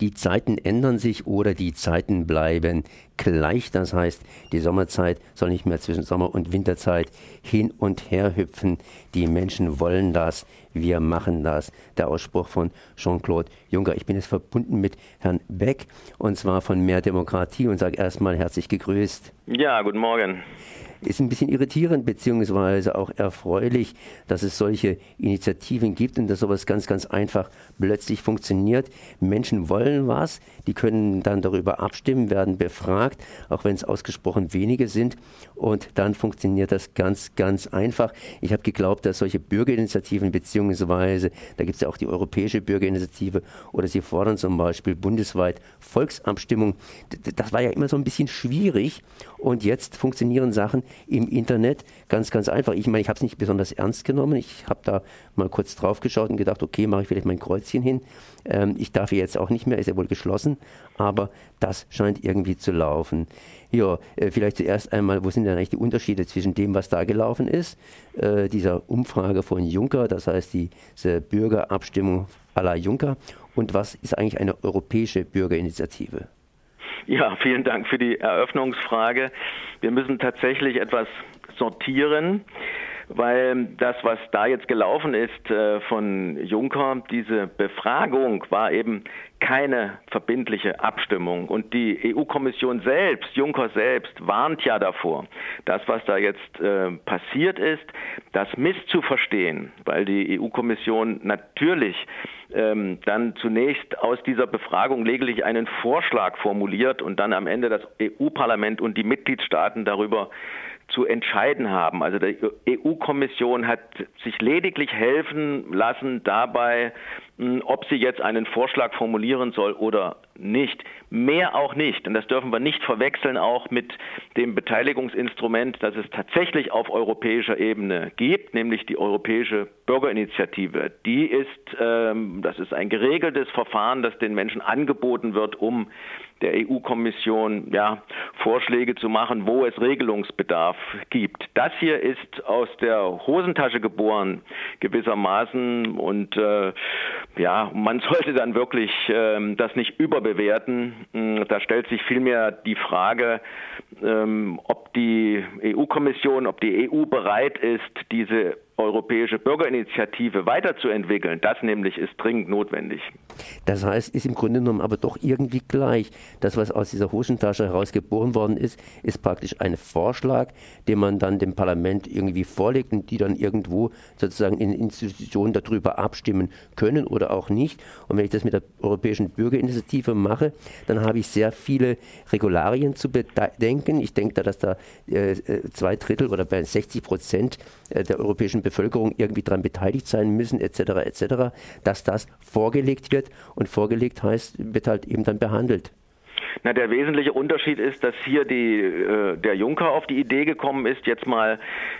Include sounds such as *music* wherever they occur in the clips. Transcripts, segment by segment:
die Zeiten ändern sich oder die Zeiten bleiben gleich. Das heißt, die Sommerzeit soll nicht mehr zwischen Sommer- und Winterzeit hin und her hüpfen. Die Menschen wollen das, wir machen das. Der Ausspruch von Jean-Claude Juncker. Ich bin jetzt verbunden mit Herrn Beck und zwar von Mehr Demokratie und sage erstmal herzlich gegrüßt. Ja, guten Morgen ist ein bisschen irritierend beziehungsweise auch erfreulich, dass es solche Initiativen gibt und dass sowas ganz, ganz einfach plötzlich funktioniert. Menschen wollen was, die können dann darüber abstimmen, werden befragt, auch wenn es ausgesprochen wenige sind und dann funktioniert das ganz, ganz einfach. Ich habe geglaubt, dass solche Bürgerinitiativen beziehungsweise, da gibt es ja auch die Europäische Bürgerinitiative oder sie fordern zum Beispiel bundesweit Volksabstimmung. Das war ja immer so ein bisschen schwierig und jetzt funktionieren Sachen im Internet ganz, ganz einfach. Ich meine, ich habe es nicht besonders ernst genommen. Ich habe da mal kurz drauf geschaut und gedacht, okay, mache ich vielleicht mein Kreuzchen hin. Ähm, ich darf jetzt auch nicht mehr, ist ja wohl geschlossen, aber das scheint irgendwie zu laufen. Ja, äh, vielleicht zuerst einmal, wo sind denn eigentlich die Unterschiede zwischen dem, was da gelaufen ist, äh, dieser Umfrage von Juncker, das heißt diese Bürgerabstimmung à la Juncker, und was ist eigentlich eine europäische Bürgerinitiative? Ja, vielen Dank für die Eröffnungsfrage. Wir müssen tatsächlich etwas sortieren, weil das, was da jetzt gelaufen ist äh, von Juncker, diese Befragung war eben keine verbindliche Abstimmung. Und die EU-Kommission selbst, Juncker selbst, warnt ja davor, das, was da jetzt äh, passiert ist, das misszuverstehen, weil die EU-Kommission natürlich ähm, dann zunächst aus dieser Befragung lediglich einen Vorschlag formuliert und dann am Ende das EU-Parlament und die Mitgliedstaaten darüber zu entscheiden haben. Also die EU-Kommission hat sich lediglich helfen lassen dabei, ob sie jetzt einen Vorschlag formulieren soll oder nicht. Mehr auch nicht. Und das dürfen wir nicht verwechseln auch mit dem Beteiligungsinstrument, das es tatsächlich auf europäischer Ebene gibt, nämlich die Europäische Bürgerinitiative. Die ist, ähm, das ist ein geregeltes Verfahren, das den Menschen angeboten wird, um der EU-Kommission ja, Vorschläge zu machen, wo es Regelungsbedarf gibt. Das hier ist aus der Hosentasche geboren, gewissermaßen. Und äh, ja, man *laughs* sollte dann wirklich äh, das nicht überbewerten. Hm, da stellt sich vielmehr die Frage, ähm, ob die EU-Kommission, ob die EU bereit ist, diese europäische Bürgerinitiative weiterzuentwickeln. Das nämlich ist dringend notwendig. Das heißt, ist im Grunde genommen aber doch irgendwie gleich. Das, was aus dieser Hosentasche heraus geboren worden ist, ist praktisch ein Vorschlag, den man dann dem Parlament irgendwie vorlegt und die dann irgendwo sozusagen in Institutionen darüber abstimmen können oder auch nicht. Und wenn ich das mit der Europäischen Bürgerinitiative mache, dann habe ich sehr viele Regularien zu bedenken. Ich denke da, dass da äh, äh zwei Drittel oder bei 60 Prozent äh, der europäischen Bevölkerung irgendwie daran beteiligt sein müssen, etc., etc., dass das vorgelegt wird und vorgelegt heißt, wird halt eben dann behandelt. Na, der wesentliche Unterschied ist, dass hier die, äh, der Juncker auf die Idee gekommen ist, jetzt mal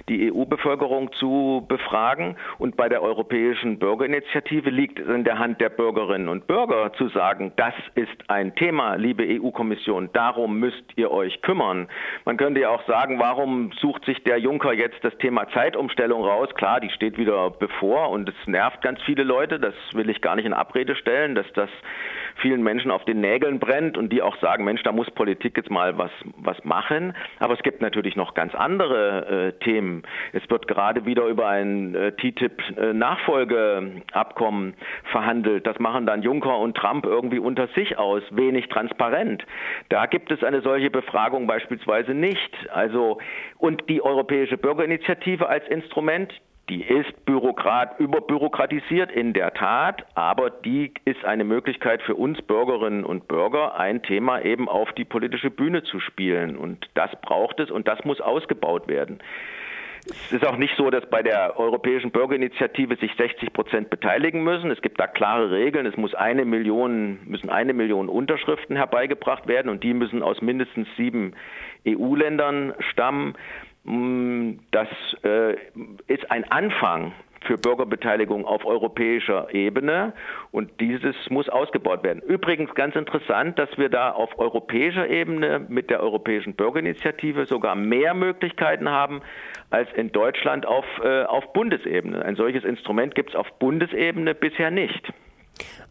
die EU-Bevölkerung zu befragen. Und bei der Europäischen Bürgerinitiative liegt es in der Hand der Bürgerinnen und Bürger zu sagen, das ist ein Thema, liebe EU-Kommission, darum müsst ihr euch kümmern. Man könnte ja auch sagen, warum sucht sich der Juncker jetzt das Thema Zeitumstellung raus? Klar, die steht wieder bevor und es nervt ganz viele Leute, das will ich gar nicht in Abrede stellen, dass das vielen Menschen auf den Nägeln brennt und die auch sagen, Mensch, da muss Politik jetzt mal was, was machen. Aber es gibt natürlich noch ganz andere äh, Themen. Es wird gerade wieder über ein äh, TTIP-Nachfolgeabkommen verhandelt. Das machen dann Juncker und Trump irgendwie unter sich aus, wenig transparent. Da gibt es eine solche Befragung beispielsweise nicht. Also, und die Europäische Bürgerinitiative als Instrument, die ist Bürokrat, überbürokratisiert in der Tat, aber die ist eine Möglichkeit für uns Bürgerinnen und Bürger, ein Thema eben auf die politische Bühne zu spielen. Und das braucht es und das muss ausgebaut werden. Es ist auch nicht so, dass bei der Europäischen Bürgerinitiative sich 60 Prozent beteiligen müssen. Es gibt da klare Regeln. Es muss eine Million, müssen eine Million Unterschriften herbeigebracht werden und die müssen aus mindestens sieben EU-Ländern stammen. Mm, das äh, ist ein Anfang für Bürgerbeteiligung auf europäischer Ebene und dieses muss ausgebaut werden. Übrigens ganz interessant, dass wir da auf europäischer Ebene mit der Europäischen Bürgerinitiative sogar mehr Möglichkeiten haben als in Deutschland auf, äh, auf Bundesebene. Ein solches Instrument gibt es auf Bundesebene bisher nicht.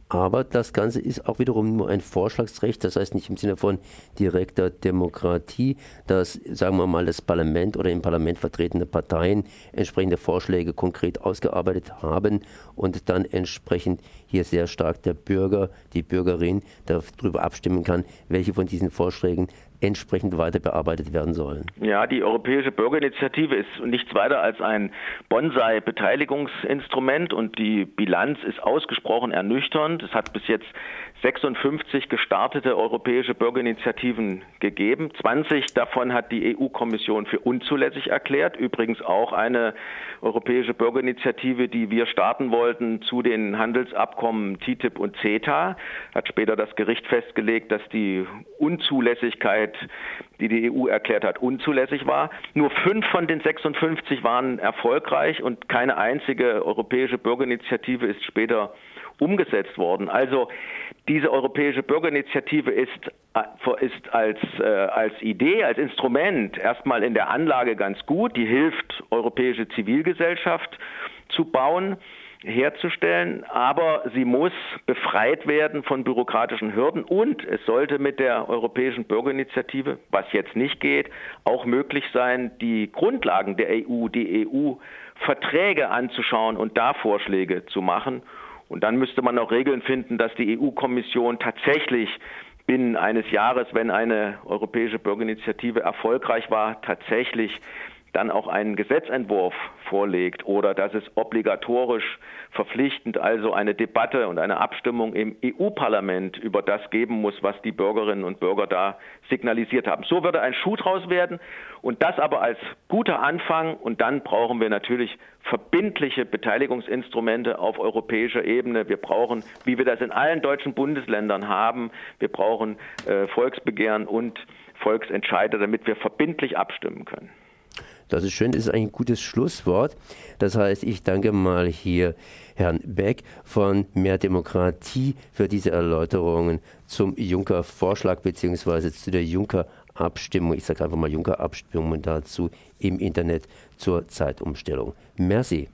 Aber das Ganze ist auch wiederum nur ein Vorschlagsrecht, das heißt nicht im Sinne von direkter Demokratie, dass, sagen wir mal, das Parlament oder im Parlament vertretene Parteien entsprechende Vorschläge konkret ausgearbeitet haben und dann entsprechend hier sehr stark der Bürger, die Bürgerin darüber abstimmen kann, welche von diesen Vorschlägen entsprechend weiter bearbeitet werden sollen. Ja, die Europäische Bürgerinitiative ist nichts weiter als ein Bonsai-Beteiligungsinstrument und die Bilanz ist ausgesprochen ernüchternd. Es hat bis jetzt 56 gestartete europäische Bürgerinitiativen gegeben. 20 davon hat die EU-Kommission für unzulässig erklärt. Übrigens auch eine europäische Bürgerinitiative, die wir starten wollten zu den Handelsabkommen TTIP und CETA. Hat später das Gericht festgelegt, dass die Unzulässigkeit, die die EU erklärt hat, unzulässig war. Nur fünf von den 56 waren erfolgreich und keine einzige europäische Bürgerinitiative ist später umgesetzt worden. Also diese europäische Bürgerinitiative ist, äh, ist als, äh, als Idee, als Instrument erstmal in der Anlage ganz gut. Die hilft, europäische Zivilgesellschaft zu bauen herzustellen, aber sie muss befreit werden von bürokratischen Hürden und es sollte mit der Europäischen Bürgerinitiative, was jetzt nicht geht, auch möglich sein, die Grundlagen der EU, die EU-Verträge anzuschauen und da Vorschläge zu machen und dann müsste man auch Regeln finden, dass die EU-Kommission tatsächlich binnen eines Jahres, wenn eine europäische Bürgerinitiative erfolgreich war, tatsächlich dann auch einen Gesetzentwurf vorlegt oder dass es obligatorisch verpflichtend also eine Debatte und eine Abstimmung im EU-Parlament über das geben muss, was die Bürgerinnen und Bürger da signalisiert haben. So würde ein Schuh draus werden und das aber als guter Anfang und dann brauchen wir natürlich verbindliche Beteiligungsinstrumente auf europäischer Ebene. Wir brauchen, wie wir das in allen deutschen Bundesländern haben, wir brauchen äh, Volksbegehren und Volksentscheide, damit wir verbindlich abstimmen können. Das ist schön, das ist ein gutes Schlusswort. Das heißt, ich danke mal hier Herrn Beck von Mehr Demokratie für diese Erläuterungen zum Juncker-Vorschlag bzw. zu der Juncker-Abstimmung. Ich sage einfach mal Juncker-Abstimmung dazu im Internet zur Zeitumstellung. Merci.